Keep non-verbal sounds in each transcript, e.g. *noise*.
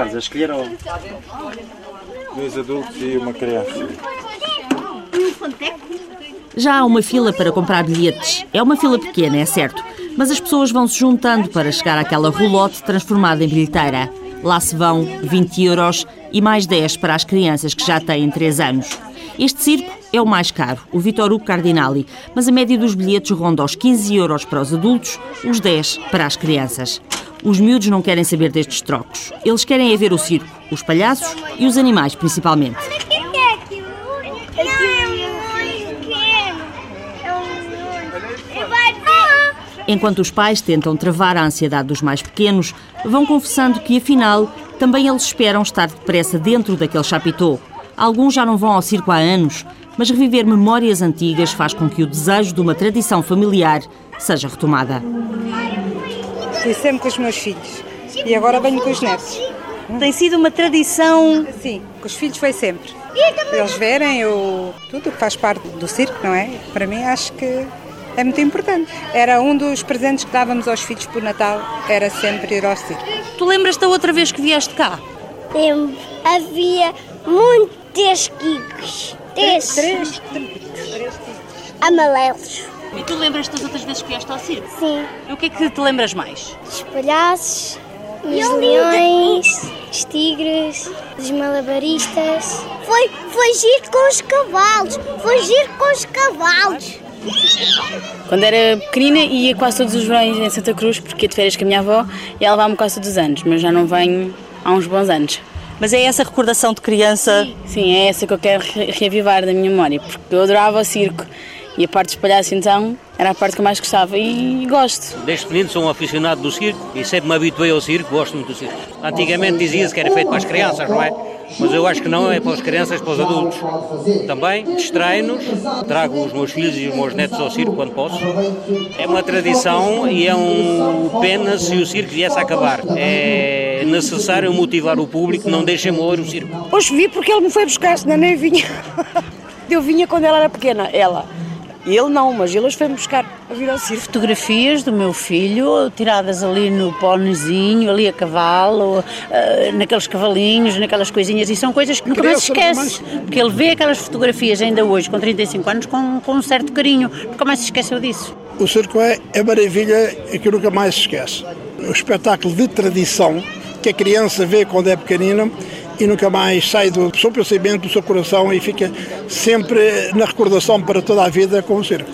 Carlos, a escolher ou... Dois adultos e uma criança. Já há uma fila para comprar bilhetes. É uma fila pequena, é certo, mas as pessoas vão se juntando para chegar àquela roulotte transformada em bilheteira. Lá se vão 20 euros e mais 10 para as crianças que já têm 3 anos. Este circo é o mais caro, o Vitor Hugo Cardinali, mas a média dos bilhetes ronda aos 15 euros para os adultos, os 10 para as crianças. Os miúdos não querem saber destes trocos. Eles querem é ver o circo, os palhaços e os animais, principalmente. Enquanto os pais tentam travar a ansiedade dos mais pequenos, vão confessando que, afinal, também eles esperam estar depressa dentro daquele chapitô. Alguns já não vão ao circo há anos, mas reviver memórias antigas faz com que o desejo de uma tradição familiar seja retomada. Fui sempre com os meus filhos e agora venho com os netos. Tem sido uma tradição. Sim, com os filhos foi sempre. Eles verem o, tudo que faz parte do circo, não é? Para mim acho que é muito importante. Era um dos presentes que dávamos aos filhos por Natal, era sempre ir ao circo. Tu lembras da outra vez que vieste cá? Lembro. Havia muitos kikos. Três. Três, três, Amarelos. E tu lembras das outras vezes que vieste ao circo? Sim. E o que é que te lembras mais? Os palhaços, os leões, os tigres, os malabaristas. Foi, foi giro com os cavalos. Foi giro com os cavalos. Quando era pequenina ia quase todos os verões em Santa Cruz porque ia de férias com a minha avó e ela levava-me quase todos os anos, mas já não venho há uns bons anos. Mas é essa recordação de criança? Sim, é essa que eu quero re- reavivar da minha memória, porque eu adorava o circo e a parte dos palhaços então era a parte que eu mais gostava e gosto. Desde pequenino sou um aficionado do circo e sempre me habituei ao circo, gosto muito do circo. Antigamente dizia-se que era feito para as crianças, não é? Mas eu acho que não, é para as crianças, para os adultos. Também distrai-nos, trago os meus filhos e os meus netos ao circo quando posso. É uma tradição e é um pena se o circo viesse a acabar. É necessário motivar o público, não deixem morrer o circo. Hoje vi porque ele me foi buscar, senão nem vinha. *laughs* Eu vinha quando ela era pequena, ela. E ele não, mas ele hoje foi-me buscar a vir ao circo. fotografias do meu filho, tiradas ali no pónezinho, ali a cavalo, eh, naqueles cavalinhos, naquelas coisinhas, e são coisas que nunca mais se esquece. Porque ele vê aquelas fotografias ainda hoje, com 35 anos, com, com um certo carinho, nunca mais se esqueceu disso. O circo é a maravilha que nunca mais se esquece. O espetáculo de tradição que a criança vê quando é pequenina e nunca mais sai do seu pensamento, do seu coração e fica sempre na recordação para toda a vida com o circo.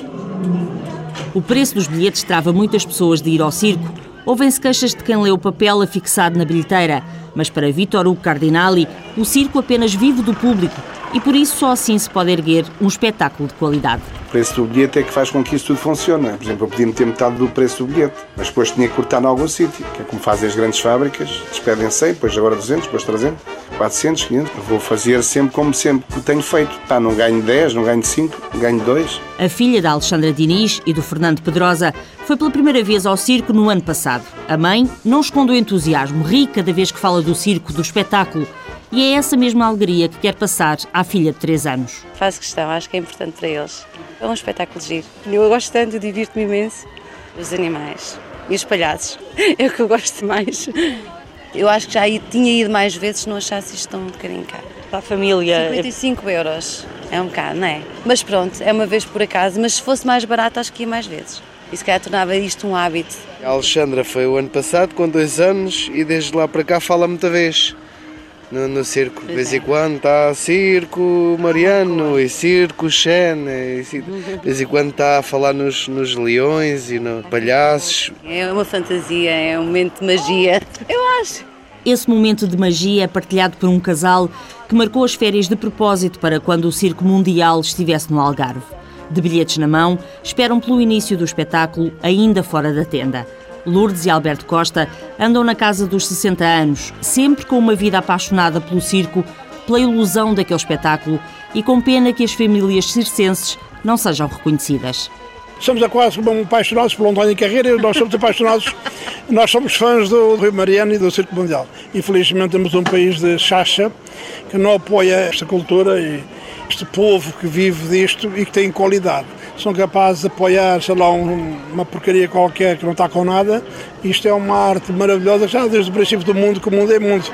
O preço dos bilhetes trava muitas pessoas de ir ao circo. Ouvem-se queixas de quem lê o papel afixado na bilheteira, mas para Vítor Hugo Cardinali, o circo apenas vive do público e por isso só assim se pode erguer um espetáculo de qualidade. O preço do bilhete é que faz com que isso tudo funcione. Por exemplo, eu podia meter metade do preço do bilhete, mas depois tinha que cortar em algum sítio, que é como fazem as grandes fábricas, despedem 100, depois agora 200, depois 300, 400, 500. Eu vou fazer sempre como sempre tenho feito. Pá, não ganho 10, não ganho 5, ganho 2. A filha da Alexandra Diniz e do Fernando Pedrosa foi pela primeira vez ao circo no ano passado. A mãe não esconde o entusiasmo, ri cada vez que fala do circo, do espetáculo. E é essa mesma alegria que quer passar à filha de 3 anos. Faço questão, acho que é importante para eles. É um espetáculo giro. Eu gosto tanto, divirto-me imenso. Os animais e os palhaços *laughs* é o que eu gosto mais. Eu acho que já tinha ido mais vezes se não achasse isto tão um bocadinho caro. Para a família. 55 euros. É um bocado, não é? Mas pronto, é uma vez por acaso. Mas se fosse mais barato, acho que ia mais vezes. E se calhar tornava isto um hábito. A Alexandra foi o ano passado, com dois anos, e desde lá para cá fala muita vez no, no circo. De vez em quando está circo Mariano e circo Xena. E, ci- de *laughs* vez em quando está a falar nos, nos leões e nos palhaços. É uma fantasia, é um momento de magia. *laughs* Eu acho. Esse momento de magia é partilhado por um casal que marcou as férias de propósito para quando o Circo Mundial estivesse no Algarve. De bilhetes na mão, esperam pelo início do espetáculo, ainda fora da tenda. Lourdes e Alberto Costa andam na casa dos 60 anos, sempre com uma vida apaixonada pelo circo, pela ilusão daquele espetáculo e com pena que as famílias circenses não sejam reconhecidas. Somos a quase apaixonados pelo António Carreira nós somos apaixonados, nós somos fãs do Rio Mariano e do Circo Mundial. Infelizmente temos um país de chacha que não apoia esta cultura e este povo que vive disto e que tem qualidade. São capazes de apoiar, sei lá, um- uma porcaria qualquer que não está com nada. Isto é uma arte maravilhosa já desde o princípio do mundo, que o mundo é mundo.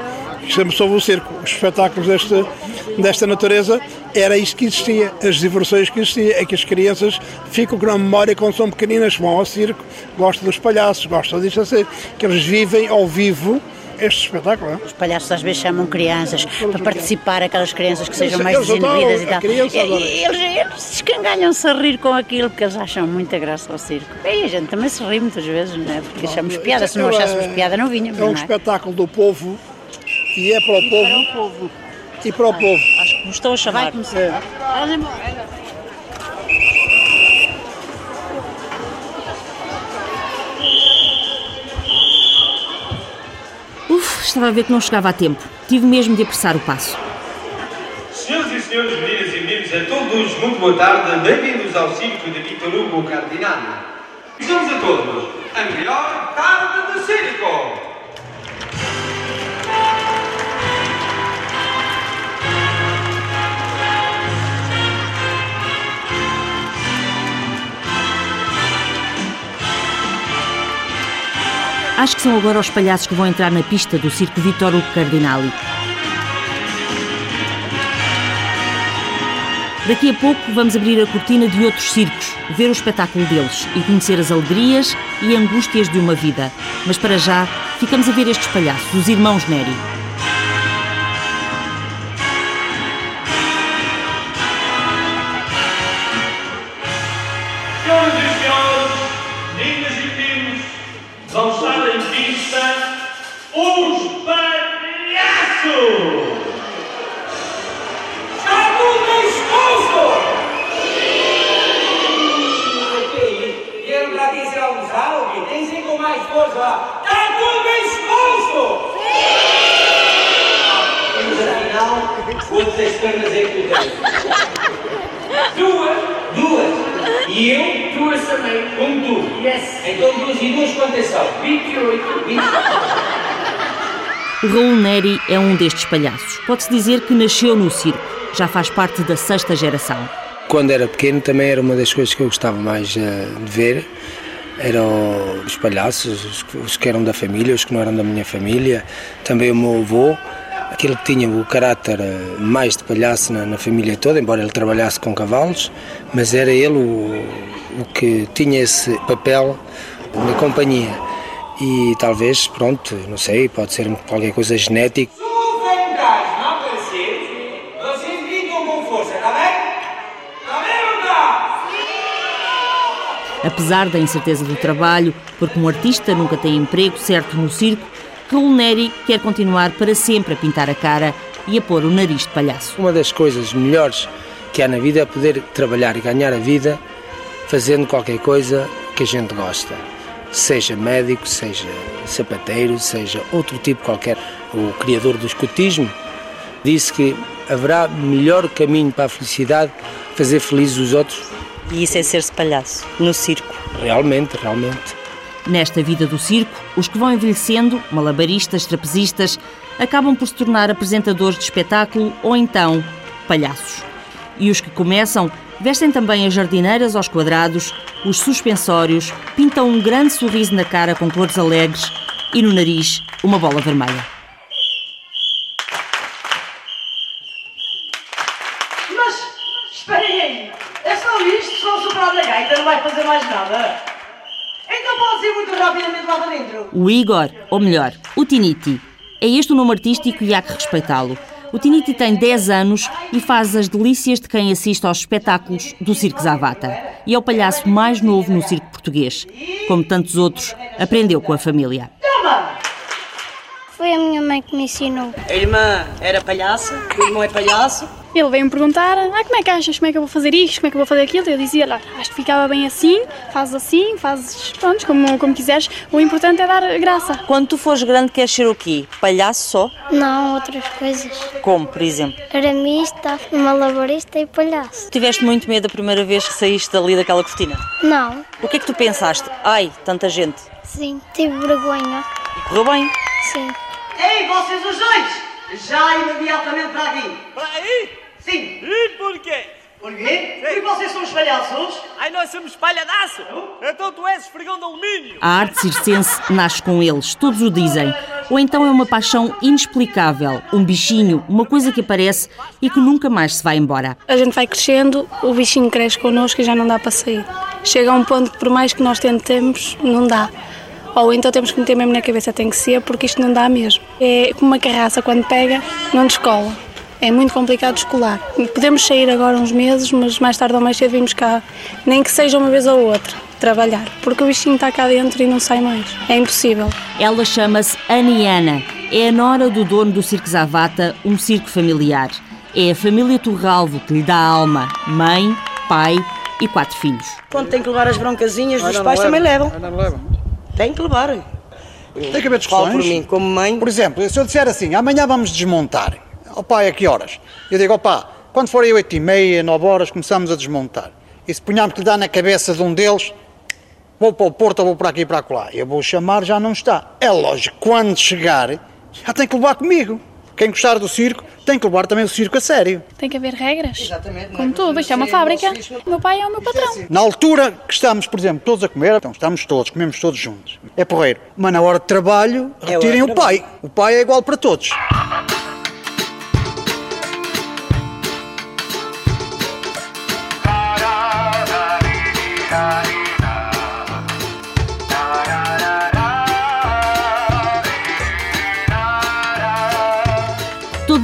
sempre soube o circo, os espetáculos deste, desta natureza, era isto que existia, as diversões que existia, é que as crianças ficam com a memória quando são pequeninas, vão ao circo, gostam dos palhaços, gostam disto assim, que eles vivem ao vivo este espetáculo. Os palhaços às vezes chamam crianças para participar, aquelas crianças que sejam mais desinibidas e tal. criança E- eles, eles escangalham-se a rir com aquilo porque eles acham muita graça ao circo. E a gente também se ri muitas vezes, não é? Porque achamos piada. Se não É- achássemos piada, não vinhamos. É um não espetáculo do povo e é para o povo. E para o povo. Me estão a chamar. Vai começar. Uf, estava a ver que não chegava a tempo. Tive mesmo de apressar o passo. Senhoras e senhores, meninas e meninos, a todos, muito boa tarde. Bem-vindos ao circo de Vitor Hugo Cardinale. Dizemos a todos, a melhor tarde de circo! Acho que são agora os palhaços que vão entrar na pista do Circo Vittorio Cardinali. Daqui a pouco vamos abrir a cortina de outros circos, ver o espetáculo deles e conhecer as alegrias e angústias de uma vida. Mas para já, ficamos a ver estes palhaços, os irmãos Neri. Neri é um destes palhaços. Pode-se dizer que nasceu no circo. Já faz parte da sexta geração. Quando era pequeno também era uma das coisas que eu gostava mais eh, de ver. Eram os palhaços, os que eram da família, os que não eram da minha família. Também o meu avô, aquele que tinha o caráter eh, mais de palhaço na, na família toda, embora ele trabalhasse com cavalos, mas era ele o, o que tinha esse papel na companhia. E talvez, pronto, não sei, pode ser qualquer coisa genética. Não está? Apesar da incerteza do trabalho, porque um artista nunca tem emprego certo no circo, Raul Neri quer continuar para sempre a pintar a cara e a pôr o nariz de palhaço. Uma das coisas melhores que há na vida é poder trabalhar e ganhar a vida fazendo qualquer coisa que a gente gosta. Seja médico, seja sapateiro, seja outro tipo qualquer. O criador do escotismo disse que haverá melhor caminho para a felicidade fazer felizes os outros. E isso é ser-se palhaço, no circo. Realmente, realmente. Nesta vida do circo, os que vão envelhecendo, malabaristas, trapezistas, acabam por se tornar apresentadores de espetáculo ou então palhaços. E os que começam vestem também as jardineiras aos quadrados, os suspensórios, pintam um grande sorriso na cara com cores alegres e no nariz uma bola vermelha. Mas, esperem aí. É só isto? Só o soprado da gaita não vai fazer mais nada? Então pode ir muito rapidamente lá para dentro. O Igor, ou melhor, o Tiniti. É este o nome artístico e há que respeitá-lo. O Tiniti tem 10 anos e faz as delícias de quem assiste aos espetáculos do Circo Zavata. E é o palhaço mais novo no circo português. Como tantos outros, aprendeu com a família. Toma! Foi a minha mãe que me ensinou. A irmã era palhaça, o irmão é palhaço. Ele veio-me perguntar, ah, como é que achas, como é que eu vou fazer isto, como é que eu vou fazer aquilo? Eu dizia, lá, acho que ficava bem assim, fazes assim, fazes, pronto, como, como quiseres. O importante é dar graça. Quando tu fores grande, queres ser o quê? Palhaço só? Não, outras coisas. Como, por exemplo? Aramista, malabarista e palhaço. Tiveste muito medo a primeira vez que saíste dali daquela cortina? Não, O que é que tu pensaste? Ai, tanta gente. sim, tive vergonha. E correu bem. Sim. Ei, vocês os dois! Já imediatamente para aqui. Para aí? Sim. E porquê? Porquê? Porque vocês são os palhaços? Ai, nós somos palhadaço! Então tu és esfregão de alumínio! A arte circense nasce com eles, todos o dizem. Ou então é uma paixão inexplicável, um bichinho, uma coisa que aparece e que nunca mais se vai embora. A gente vai crescendo, o bichinho cresce connosco e já não dá para sair. Chega a um ponto que por mais que nós tentemos, não dá. Ou então temos que meter mesmo na cabeça, tem que ser, porque isto não dá mesmo. É como uma carraça, quando pega, não descola. É muito complicado descolar. Podemos sair agora uns meses, mas mais tarde ou mais cedo vimos cá, nem que seja uma vez ou outra, trabalhar, porque o bichinho está cá dentro e não sai mais. É impossível. Ela chama-se Aniana. É a nora do dono do Circo Zavata, um circo familiar. É a família Turralvo que lhe dá alma, mãe, pai e quatro filhos. Quando tem que levar as broncazinhas dos não pais leva. também levam. Tem que levar. Tem que haver discussões. Por mim, como mãe. Por exemplo, se eu disser assim, amanhã vamos desmontar, ó pai, a que horas? Eu digo, ó pá, quando forem 8 e meia, 9 horas, começamos a desmontar. E se punhamos que lhe dá na cabeça de um deles, vou para o Porto ou vou para aqui e para acolá. Eu vou chamar, já não está. É lógico, quando chegar, já tem que levar comigo. Quem gostar do circo, tem que levar também o circo a sério. Tem que haver regras. Exatamente. Como tudo, isto é uma fábrica. O meu pai é o meu patrão. Na altura que estamos, por exemplo, todos a comer, então estamos todos, comemos todos juntos. É porreiro. Mas na hora de trabalho, É retirem hora o de pai. O pai é igual para todos.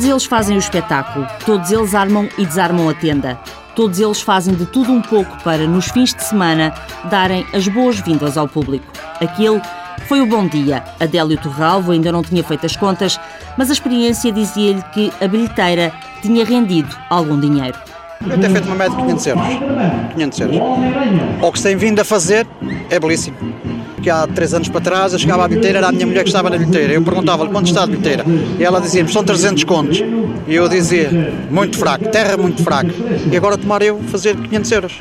Eles fazem o espetáculo, todos eles armam e desarmam a tenda. Todos eles fazem de tudo um pouco para, nos fins de semana, darem as boas-vindas ao público. Aquele foi o bom dia. Adélio Torralvo ainda não tinha feito as contas, mas a experiência dizia-lhe que a bilheteira tinha rendido algum dinheiro. Eu ter feito uma média de 500 euros. 500 euros. O que se tem vindo a fazer é belíssimo. Que há três anos para trás, eu chegava à bilheteira, era a minha mulher que estava na bilheteira. Eu perguntava-lhe quanto está a bilheteira. E ela dizia-me, são 300 contos. E eu dizia, muito fraco, terra muito fraca. E agora tomar eu fazer 500 euros.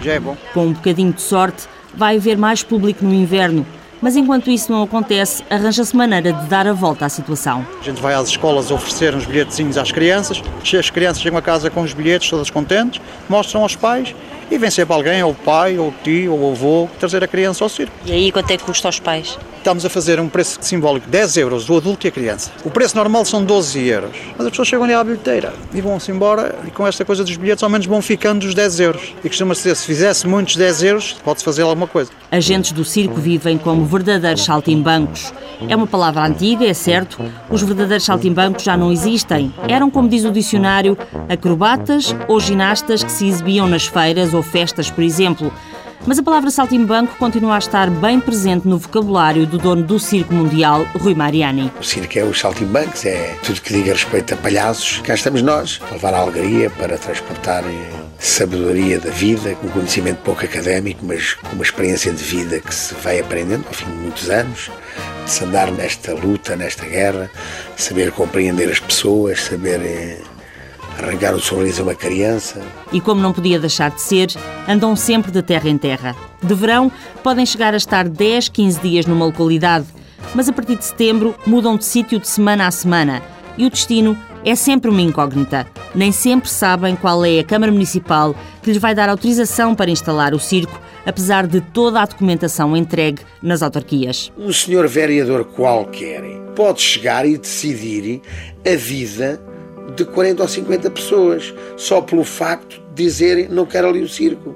Já é bom. Com um bocadinho de sorte, vai haver mais público no inverno. Mas enquanto isso não acontece, arranja-se maneira de dar a volta à situação. A gente vai às escolas oferecer uns bilhetezinhos às crianças. As crianças chegam a casa com os bilhetes, todas contentes, mostram aos pais e vem sempre alguém, ou o pai, ou o tio, ou o avô, trazer a criança ao circo. E aí quanto é que custa aos pais? Estamos a fazer um preço simbólico de 10 euros, o adulto e a criança. O preço normal são 12 euros. Mas as pessoas chegam ali à bilheteira e vão-se embora e com esta coisa dos bilhetes ao menos vão ficando os 10 euros. E costuma-se dizer, se fizesse muitos 10 euros, pode-se fazer alguma coisa. Agentes do circo vivem como verdadeiros saltimbancos. É uma palavra antiga, é certo. Os verdadeiros saltimbancos já não existem. Eram, como diz o dicionário, acrobatas ou ginastas que se exibiam nas feiras ou festas, por exemplo. Mas a palavra saltimbanco continua a estar bem presente no vocabulário do dono do Circo Mundial, Rui Mariani. O circo é os saltimbancos, é tudo que diga respeito a palhaços. Cá estamos nós, para levar a alegria, para transportar eh, sabedoria da vida, um conhecimento pouco académico, mas com uma experiência de vida que se vai aprendendo ao fim de muitos anos, de se andar nesta luta, nesta guerra, saber compreender as pessoas, saber eh, arrancar o sorriso a uma criança. E como não podia deixar de ser, andam sempre de terra em terra. De verão, podem chegar a estar 10, 15 dias numa localidade, mas a partir de setembro mudam de sítio de semana a semana. E o destino é sempre uma incógnita. Nem sempre sabem qual é a Câmara Municipal que lhes vai dar autorização para instalar o circo, apesar de toda a documentação entregue nas autarquias. Um senhor vereador qualquer pode chegar e decidir a vida de 40 ou 50 pessoas, só pelo facto de dizerem não quero ali o circo.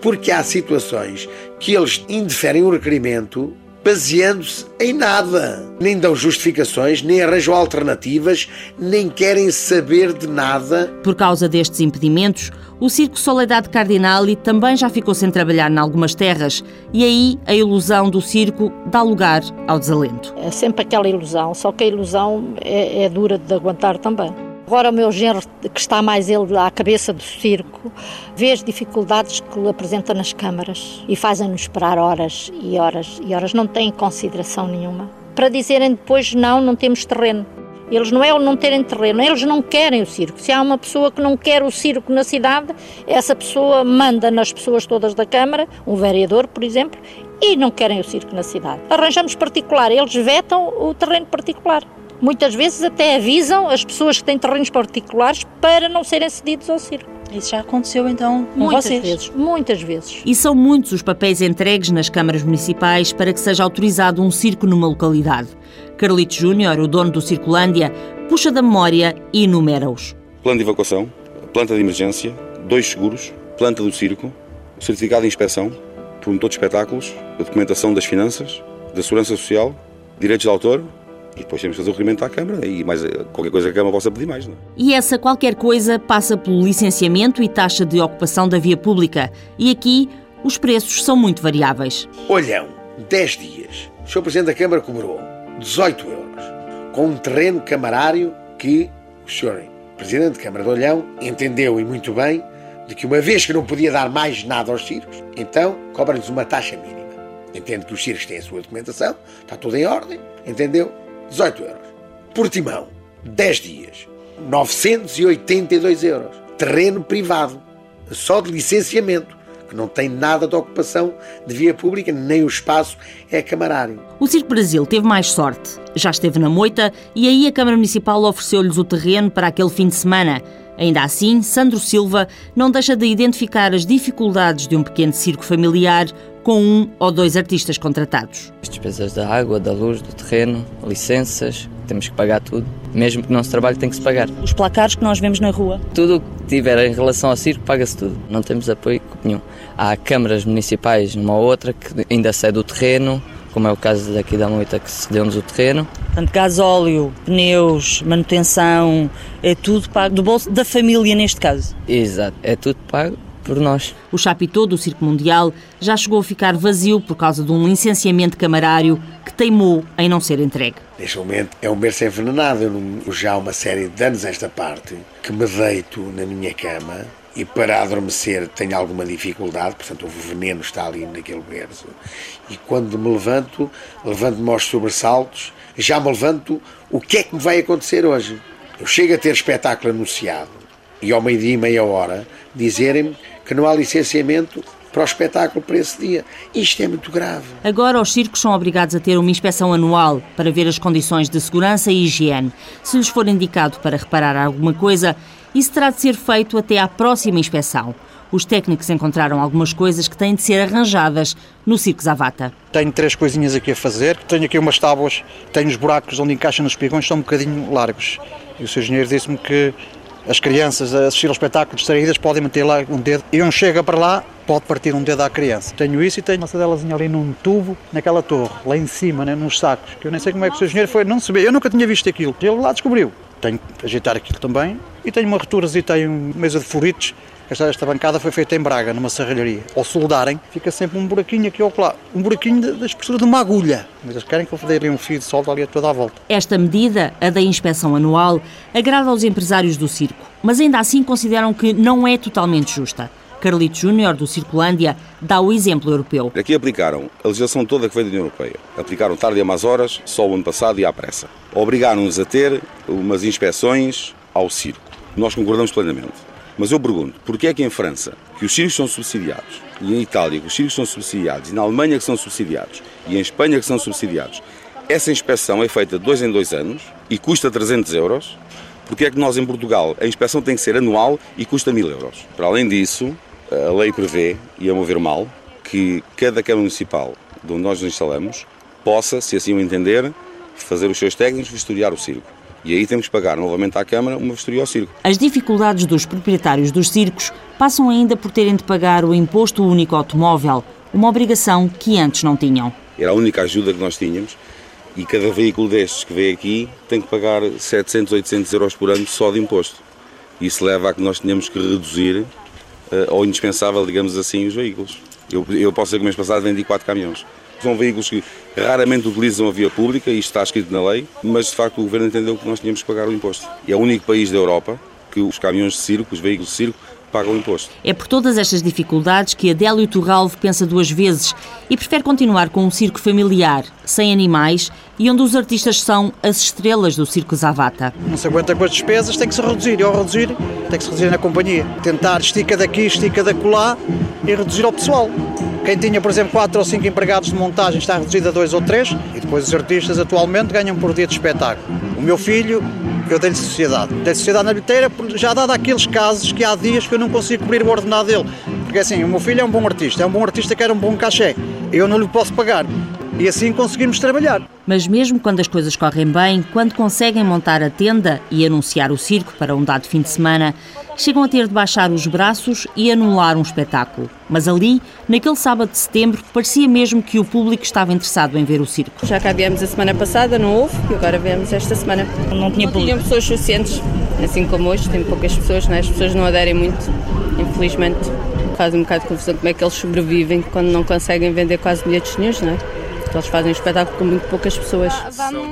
Porque há situações que eles indeferem o requerimento baseando-se em nada. Nem dão justificações, nem arranjam alternativas, nem querem saber de nada. Por causa destes impedimentos, o Circo Soledade Cardinali também já ficou sem trabalhar em algumas terras e aí a ilusão do circo dá lugar ao desalento. É sempre aquela ilusão, só que a ilusão é, é dura de aguentar também. Agora o meu genro, que está mais ele à cabeça do circo, vê as dificuldades que ele apresenta nas câmaras e fazem-nos esperar horas e horas e horas. Não têm consideração nenhuma. Para dizerem depois, não, não temos terreno. Eles não é o não terem terreno, eles não querem o circo. Se há uma pessoa que não quer o circo na cidade, essa pessoa manda nas pessoas todas da Câmara, um vereador, por exemplo, e não querem o circo na cidade. Arranjamos particular, eles vetam o terreno particular. Muitas vezes até avisam as pessoas que têm terrenos particulares para não serem cedidos ao circo. Isso já aconteceu então com muitas vocês? vezes, muitas vezes. E são muitos os papéis entregues nas câmaras municipais para que seja autorizado um circo numa localidade. Carlito Júnior, o dono do Circulândia, puxa da memória e enumera-os. Plano de evacuação, planta de emergência, dois seguros, planta do circo, certificado de inspeção, promotor de espetáculos, a documentação das finanças, da segurança social, direitos de autor e depois temos que fazer o requerimento à Câmara e mais eh, qualquer coisa que a Câmara possa pedir mais. Não é? E essa qualquer coisa passa pelo licenciamento e taxa de ocupação da via pública. E aqui os preços são muito variáveis. Olhão, 10 dias. O Sr. Presidente da Câmara cobrou 18 euros, com um terreno camarário que o Sr. Presidente da Câmara de Olhão entendeu e muito bem de que uma vez que não podia dar mais nada aos circos, então cobra-lhes uma taxa mínima. Entende que os circos têm a sua documentação, está tudo em ordem, entendeu? 18 euros. Portimão, 10 dias, 982 euros. Terreno privado, só de licenciamento, que não tem nada de ocupação de via pública, nem o espaço é camarário. O Circo Brasil teve mais sorte. Já esteve na moita e aí a Câmara Municipal ofereceu-lhes o terreno para aquele fim de semana. Ainda assim, Sandro Silva não deixa de identificar as dificuldades de um pequeno circo familiar com um ou dois artistas contratados. As despesas da água, da luz, do terreno, licenças, temos que pagar tudo. Mesmo que não se trabalhe, tem que se pagar. Os placares que nós vemos na rua? Tudo o que tiver em relação ao circo, paga-se tudo. Não temos apoio nenhum. Há câmaras municipais numa ou outra que ainda cede o terreno, como é o caso daqui da Moita que cedeu-nos o terreno. Portanto, gasóleo, pneus, manutenção, é tudo pago do bolso da família neste caso? Exato, é tudo pago por nós. O chapitão do Circo Mundial já chegou a ficar vazio por causa de um licenciamento camarário que teimou em não ser entregue. Neste momento é um berço envenenado. Eu não, já há uma série de anos esta parte que me deito na minha cama e para adormecer tenho alguma dificuldade, portanto o veneno está ali naquele berço. E quando me levanto, levanto-me aos sobressaltos, já me levanto, o que é que me vai acontecer hoje? Eu chego a ter espetáculo anunciado e ao meio-dia e meia hora dizerem-me que não há licenciamento para o espetáculo para esse dia. Isto é muito grave. Agora os circos são obrigados a ter uma inspeção anual para ver as condições de segurança e higiene. Se lhes for indicado para reparar alguma coisa, isso terá de ser feito até à próxima inspeção. Os técnicos encontraram algumas coisas que têm de ser arranjadas no Circo Zavata. Tenho três coisinhas aqui a fazer. Tenho aqui umas tábuas, tenho os buracos onde encaixam nos pigões, são um bocadinho largos. E o seu engenheiro disse-me que as crianças a assistir ao espetáculo distraídas podem meter lá um dedo e um chega para lá, pode partir um dedo à criança. Tenho isso e tenho uma sadelazinha ali num tubo, naquela torre, lá em cima, né, nos sacos, que eu nem sei como é que o seu engenheiro foi, não vê, eu nunca tinha visto aquilo. Ele lá descobriu. Tenho que ajeitar aquilo também e tenho uma returas e tenho mesa de furitos. Esta, esta bancada foi feita em Braga, numa serralharia. Ao soldarem, fica sempre um buraquinho aqui ou lá. Um buraquinho da espessura de uma agulha. Mas eles querem que eu dê ali um fio de solda ali a toda a volta. Esta medida, a da inspeção anual, agrada aos empresários do circo, mas ainda assim consideram que não é totalmente justa. Carlito Júnior, do Circulândia, dá o exemplo europeu. Aqui aplicaram a legislação toda que veio da União Europeia. Aplicaram tarde e a mais horas, só o ano passado e à pressa. Obrigaram-nos a ter umas inspeções ao circo. Nós concordamos plenamente. Mas eu pergunto, porquê é que em França, que os circos são subsidiados, e em Itália, que os circos são subsidiados, e na Alemanha, que são subsidiados, e em Espanha, que são subsidiados, essa inspeção é feita de dois em dois anos e custa 300 euros, porque é que nós em Portugal a inspeção tem que ser anual e custa 1000 euros? Para além disso, a lei prevê, e a mover mal, que cada Câmara Municipal de onde nós nos instalamos possa, se assim o entender, fazer os seus técnicos vistoriar o circo. E aí temos que pagar novamente à Câmara uma vistoria ao circo. As dificuldades dos proprietários dos circos passam ainda por terem de pagar o imposto único automóvel, uma obrigação que antes não tinham. Era a única ajuda que nós tínhamos e cada veículo destes que vem aqui tem que pagar 700, 800 euros por ano só de imposto. Isso leva a que nós tenhamos que reduzir uh, ao indispensável, digamos assim, os veículos. Eu, eu posso dizer que o mês passado vendi 4 caminhões. São veículos que raramente utilizam a via pública, isto está escrito na lei, mas de facto o governo entendeu que nós tínhamos que pagar o imposto. E é o único país da Europa que os caminhões de circo, os veículos de circo, pagam o imposto. É por todas estas dificuldades que Adélio Turralvo pensa duas vezes e prefere continuar com um circo familiar, sem animais e onde os artistas são as estrelas do Circo Zavata. Não se aguenta com as despesas, tem que se reduzir. E ao reduzir, tem que se reduzir na companhia. Tentar estica daqui, estica da colar e reduzir ao pessoal. Quem tinha, por exemplo, quatro ou cinco empregados de montagem está reduzido a dois ou três e depois os artistas atualmente ganham por dia de espetáculo. O meu filho, eu dei-lhe sociedade. Dei-lhe sociedade na bilheteira já dado aqueles casos que há dias que eu não consigo cobrir o ordenado dele. Porque assim, o meu filho é um bom artista, é um bom artista que quer um bom cachê. Eu não lhe posso pagar. E assim conseguimos trabalhar. Mas mesmo quando as coisas correm bem, quando conseguem montar a tenda e anunciar o circo para um dado fim de semana, chegam a ter de baixar os braços e anular um espetáculo. Mas ali, naquele sábado de setembro, parecia mesmo que o público estava interessado em ver o circo. Já cá viemos a semana passada, não houve, e agora viemos esta semana. Não tinha não público. tinham pessoas suficientes, assim como hoje, tem poucas pessoas, né? as pessoas não aderem muito, infelizmente. Faz um bocado de confusão como é que eles sobrevivem quando não conseguem vender quase bilhetes nenhums, não é? Eles fazem um espetáculo com muito poucas pessoas.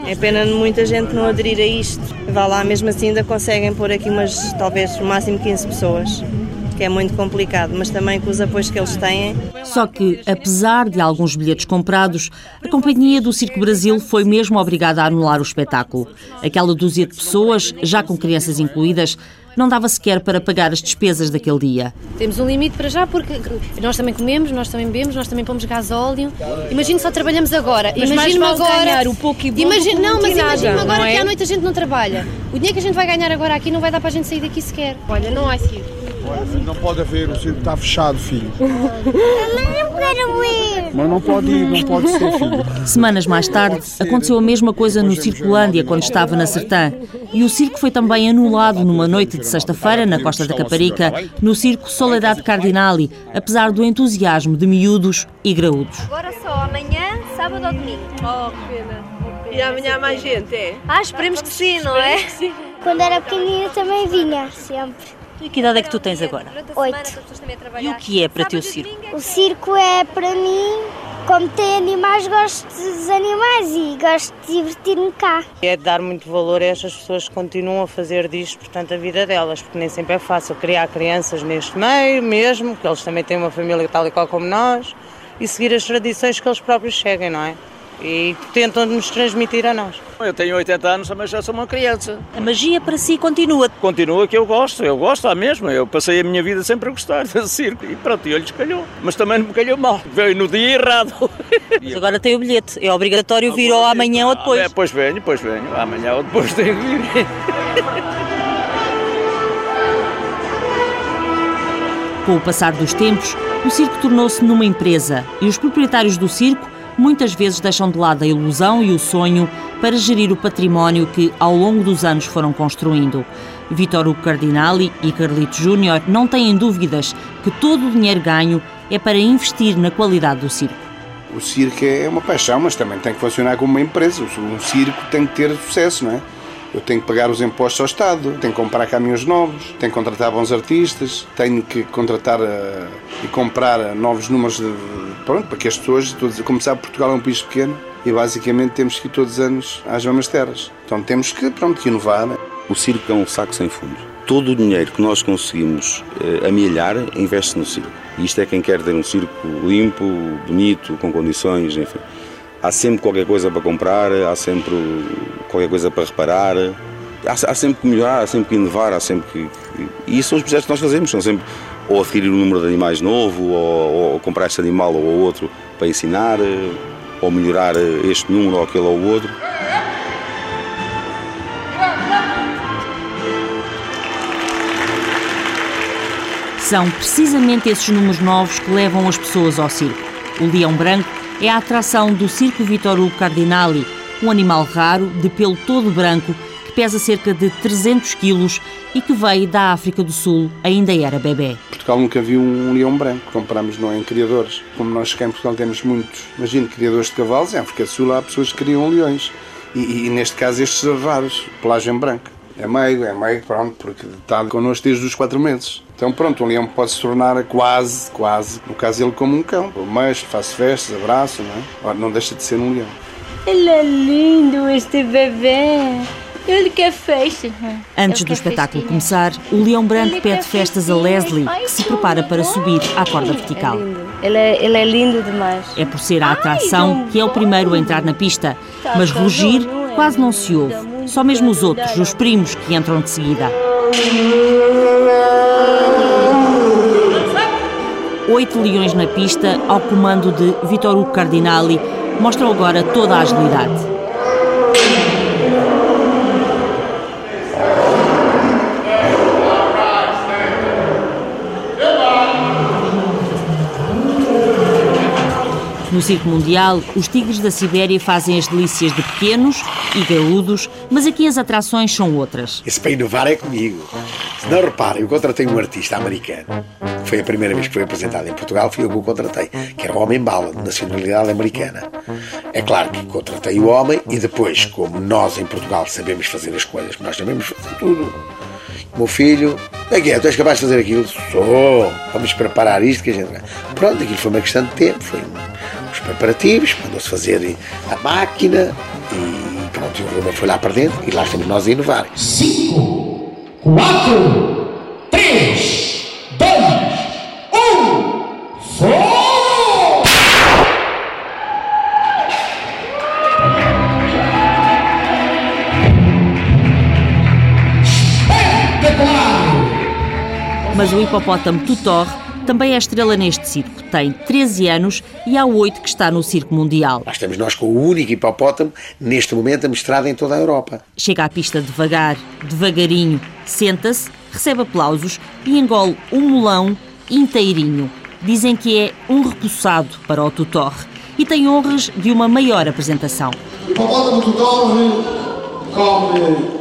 É pena de muita gente não aderir a isto. Vá lá, mesmo assim ainda conseguem pôr aqui umas, talvez, no máximo 15 pessoas. Que é muito complicado, mas também com os apoios que eles têm. Só que, apesar de alguns bilhetes comprados, a Companhia do Circo Brasil foi mesmo obrigada a anular o espetáculo. Aquela dúzia de pessoas, já com crianças incluídas, não dava sequer para pagar as despesas daquele dia. Temos um limite para já porque nós também comemos, nós também bebemos, nós também pomos gasóleo. Imagino só trabalhamos agora. Mas mais Imagino-me vale agora. ganhar o pouco e bom Imagina, não, mas imagina-me agora não é? que à noite a gente não trabalha. O dinheiro que a gente vai ganhar agora aqui não vai dar para a gente sair daqui sequer. Olha, não há circo. Não pode haver, o circo está fechado, filho. *laughs* Mas não quero ir. Mas não pode ir, não pode ser, filho. Semanas mais tarde, aconteceu a mesma coisa no Circulândia, quando estava na Sertã. E o circo foi também anulado numa noite de sexta-feira, na Costa da Caparica, no circo Soledade Cardinali, apesar do entusiasmo de miúdos e graúdos. Agora só amanhã, sábado ou domingo. Oh, que pena. E amanhã há mais gente, é? Ah, esperemos que sim, não é? Quando era pequenina também vinha, sempre. E que idade é que tu tens agora? Oito. E o que é para ti o circo? O circo é para mim, como tem animais, gosto dos animais e gosto de divertir-me cá. É de dar muito valor a estas pessoas que continuam a fazer disto, portanto, a vida delas, porque nem sempre é fácil criar crianças neste meio mesmo, que eles também têm uma família tal e qual como nós, e seguir as tradições que eles próprios seguem, não é? E tentam nos transmitir a nós. Eu tenho 80 anos, mas já sou uma criança. A magia para si continua. Continua que eu gosto, eu gosto à mesma. Eu passei a minha vida sempre a gostar *laughs* desse circo e pronto, e ele calhou. Mas também não me calhou mal, veio no dia errado. *laughs* Mas agora tem o bilhete. É obrigatório vir ou amanhã ou depois. É, pois venho, pois venho. Amanhã ou depois tenho que vir. *laughs* Com o passar dos tempos, o circo tornou-se numa empresa e os proprietários do circo muitas vezes deixam de lado a ilusão e o sonho para gerir o património que, ao longo dos anos, foram construindo. Vítor Hugo Cardinali e Carlito Júnior não têm dúvidas que todo o dinheiro ganho é para investir na qualidade do circo. O circo é uma paixão, mas também tem que funcionar como uma empresa. Um circo tem que ter sucesso, não é? Eu tenho que pagar os impostos ao Estado, tenho que comprar caminhões novos, tenho que contratar bons artistas, tenho que contratar uh, e comprar uh, novos números de, pronto, para que as pessoas, todos, como sabe, Portugal é um país pequeno e basicamente temos que ir todos os anos às mesmas terras. Então temos que, pronto, inovar. O circo é um saco sem fundo. Todo o dinheiro que nós conseguimos eh, amelhar investe no circo. E isto é quem quer ter um circo limpo, bonito, com condições, enfim. Há sempre qualquer coisa para comprar, há sempre qualquer coisa para reparar, há, há sempre que melhorar, há sempre que inovar, há sempre que. E isso são os projetos que nós fazemos, são sempre ou adquirir um número de animais novo, ou, ou comprar este animal ou outro para ensinar, ou melhorar este número ou aquele ou outro. São precisamente esses números novos que levam as pessoas ao circo. O leão branco é a atração do Circo Vitor Hugo Cardinali, um animal raro, de pelo todo branco, que pesa cerca de 300 quilos e que veio da África do Sul, ainda era bebê. Portugal nunca viu um leão branco, compramos não em criadores. Como nós cá em Portugal temos muitos, imagino, criadores de cavalos, em África do Sul há pessoas que criam leões. E, e, neste caso estes raros, pelagem branca. É meigo, é meigo, pronto, porque está connosco desde os quatro meses. Então pronto, um leão pode se tornar quase, quase, no caso ele como um cão. Eu mexo, faço festas, abraço, não é? Ora, não deixa de ser um leão. Ele é lindo, este bebê. Ele quer festa. Antes do espetáculo começar, o leão branco pede festas a Leslie, que se prepara para subir à corda vertical. Ele é, ele é lindo demais. É por ser a atração que é o primeiro a entrar na pista, mas rugir quase não se ouve. Só mesmo os outros, os primos, que entram de seguida. oito leões na pista, ao comando de Vitor Hugo Cardinali, mostram agora toda a agilidade. No Circo Mundial, os tigres da Sibéria fazem as delícias de pequenos e gaúdos, mas aqui as atrações são outras. Esse para inovar é comigo. Se não reparem, eu contratei um artista americano. Foi a primeira vez que foi apresentado em Portugal, fui eu que o contratei, que era o Homem Bala, de nacionalidade americana. É claro que contratei o homem e depois, como nós em Portugal sabemos fazer as coisas, nós sabemos fazer tudo. Meu filho, aqui é, tu és capaz de fazer aquilo? Sou. Vamos preparar isto que a gente. Pronto, aquilo foi uma questão de tempo, foi os preparativos, mandou-se fazer a máquina e pronto, o Ruben foi lá para dentro e lá estamos nós a inovar. 5, 4, 3, 2, 1, fogo! Mas o hipopótamo Tutor também é estrela neste circo. Tem 13 anos e há 8 que está no Circo Mundial. Lá estamos nós com o único hipopótamo, neste momento, amestrado em toda a Europa. Chega à pista devagar, devagarinho, senta-se, recebe aplausos e engole um molão inteirinho. Dizem que é um repousado para o Tutor e tem honras de uma maior apresentação. O hipopótamo Tutor come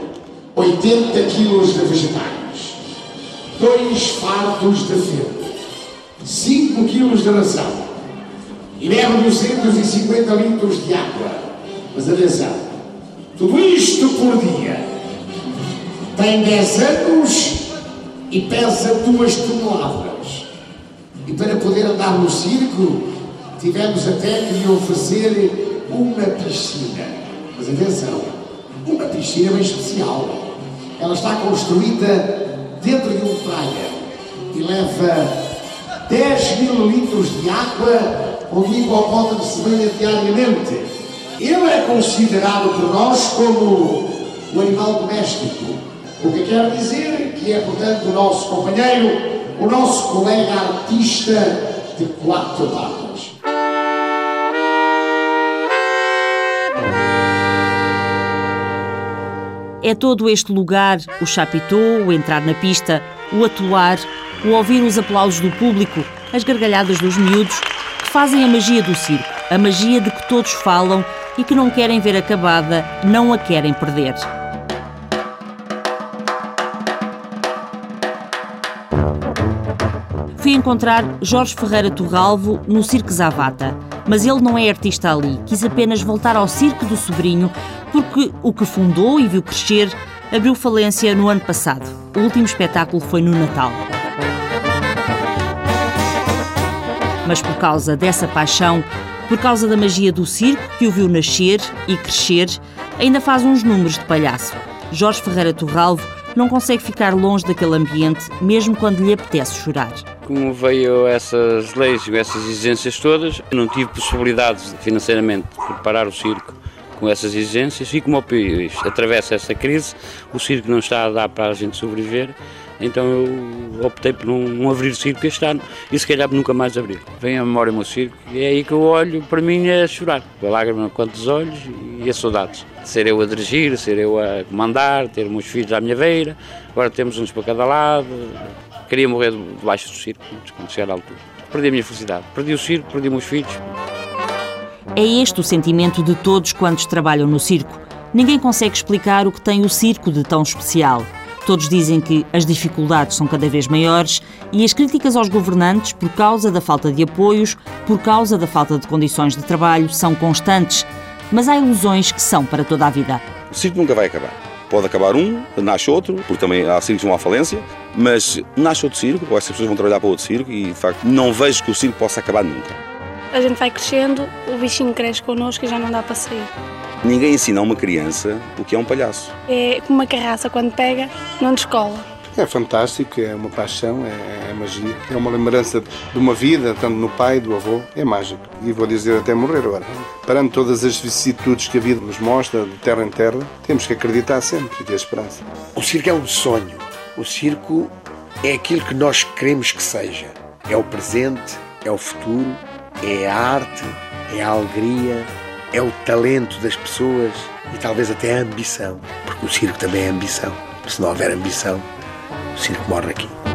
80 quilos de vegetais, dois fardos de feno, 5 quilos de ração e bebe 250 litros de água. Mas atenção, tudo isto por dia. Tem 10 anos e pesa 2 toneladas. E para poder andar no circo, tivemos até que lhe oferecer uma piscina. Mas atenção, uma piscina bem especial. Ela está construída dentro de um praia e leva 10 mil litros de água o hipopótamo se banha diariamente. Ele é considerado por nós como o animal doméstico, o que quer dizer que é, portanto, o nosso companheiro, o nosso colega artista de quatro patas. É todo este lugar, o chapitô, o entrar na pista, o atuar, o ouvir os aplausos do público, as gargalhadas dos miúdos, que fazem a magia do circo, a magia de que todos falam e que não querem ver acabada, não a querem perder. Fui encontrar Jorge Ferreira Torralvo no Circo Zavata, mas ele não é artista ali, quis apenas voltar ao circo do sobrinho, porque o que fundou e viu crescer abriu falência no ano passado. O último espetáculo foi no Natal. Mas por causa dessa paixão, por causa da magia do circo que o viu nascer e crescer, ainda faz uns números de palhaço. Jorge Ferreira Torralvo não consegue ficar longe daquele ambiente, mesmo quando lhe apetece chorar. Como veio essas leis essas exigências todas, não tive possibilidades financeiramente de preparar o circo com essas exigências e como o país atravessa essa crise, o circo não está a dar para a gente sobreviver, então eu optei por não, não abrir o circo este ano e se calhar nunca mais abrir. Vem a memória o meu circo e é aí que eu olho, para mim é chorar, a lágrima quantos olhos e as saudades. Ser eu a dirigir, ser eu a comandar, ter meus filhos à minha beira, agora temos uns para cada lado. Queria morrer debaixo do circo quando chegar à altura. Perdi a minha felicidade, perdi o circo, perdi meus filhos. É este o sentimento de todos quantos trabalham no circo. Ninguém consegue explicar o que tem o circo de tão especial. Todos dizem que as dificuldades são cada vez maiores e as críticas aos governantes, por causa da falta de apoios, por causa da falta de condições de trabalho, são constantes. Mas há ilusões que são para toda a vida. O circo nunca vai acabar. Pode acabar um, nasce outro, porque também há circos que vão à falência, mas nasce outro circo, ou essas pessoas vão trabalhar para outro circo e, de facto, não vejo que o circo possa acabar nunca. A gente vai crescendo, o bichinho cresce connosco e já não dá para sair. Ninguém ensina a uma criança o que é um palhaço. É como uma carraça, quando pega, não descola. É fantástico, é uma paixão, é, é magia. É uma lembrança de uma vida, tanto no pai, do avô. É mágico. E vou dizer até morrer agora. Parando todas as vicissitudes que a vida nos mostra, de terra em terra, temos que acreditar sempre e ter esperança. O circo é um sonho. O circo é aquilo que nós queremos que seja. É o presente, é o futuro, é a arte, é a alegria, é o talento das pessoas e talvez até a ambição, porque o circo também é ambição. Se não houver ambição, o circo morre aqui.